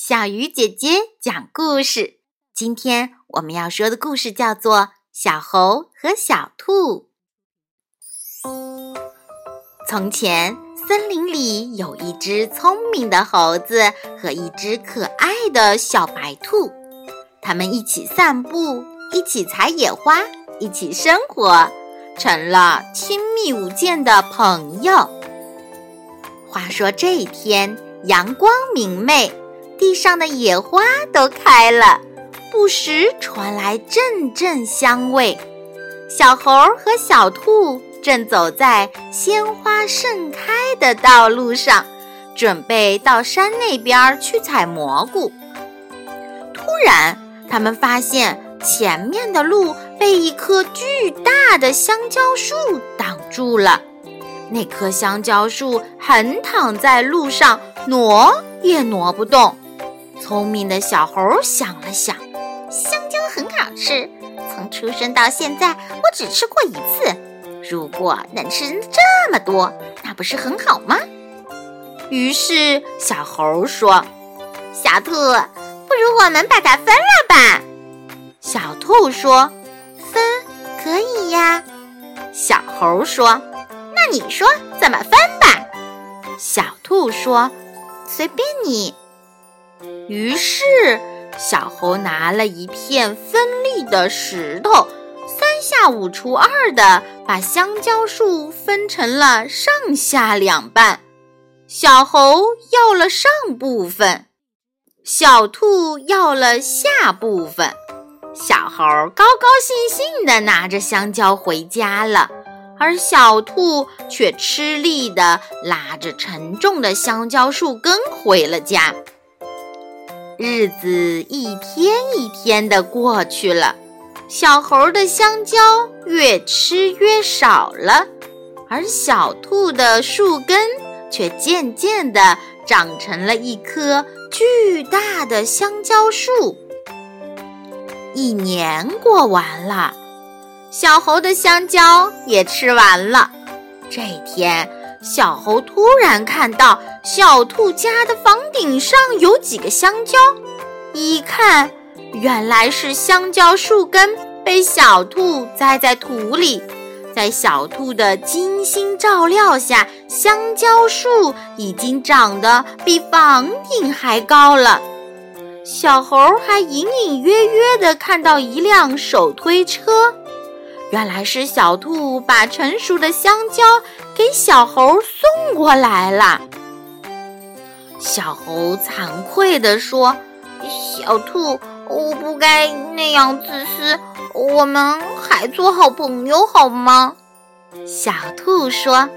小鱼姐姐讲故事。今天我们要说的故事叫做《小猴和小兔》。从前，森林里有一只聪明的猴子和一只可爱的小白兔，他们一起散步，一起采野花，一起生活，成了亲密无间的朋友。话说这一天，阳光明媚。地上的野花都开了，不时传来阵阵香味。小猴和小兔正走在鲜花盛开的道路上，准备到山那边去采蘑菇。突然，他们发现前面的路被一棵巨大的香蕉树挡住了。那棵香蕉树横躺在路上，挪也挪不动。聪明的小猴想了想，香蕉很好吃，从出生到现在我只吃过一次。如果能吃这么多，那不是很好吗？于是小猴说：“小兔，不如我们把它分了吧？”小兔说：“分可以呀。”小猴说：“那你说怎么分吧？”小兔说：“随便你。”于是，小猴拿了一片锋利的石头，三下五除二的把香蕉树分成了上下两半。小猴要了上部分，小兔要了下部分。小猴高高兴兴地拿着香蕉回家了，而小兔却吃力地拉着沉重的香蕉树根回了家。日子一天一天的过去了，小猴的香蕉越吃越少了，而小兔的树根却渐渐的长成了一棵巨大的香蕉树。一年过完了，小猴的香蕉也吃完了。这天，小猴突然看到。小兔家的房顶上有几个香蕉，一看，原来是香蕉树根被小兔栽在土里，在小兔的精心照料下，香蕉树已经长得比房顶还高了。小猴还隐隐约约地看到一辆手推车，原来是小兔把成熟的香蕉给小猴送过来了。小猴惭愧地说：“小兔，我不该那样自私，我们还做好朋友好吗？”小兔说：“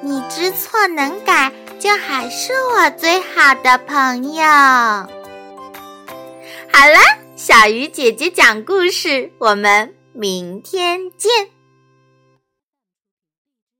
你知错能改，就还是我最好的朋友。”好了，小鱼姐姐讲故事，我们明天见。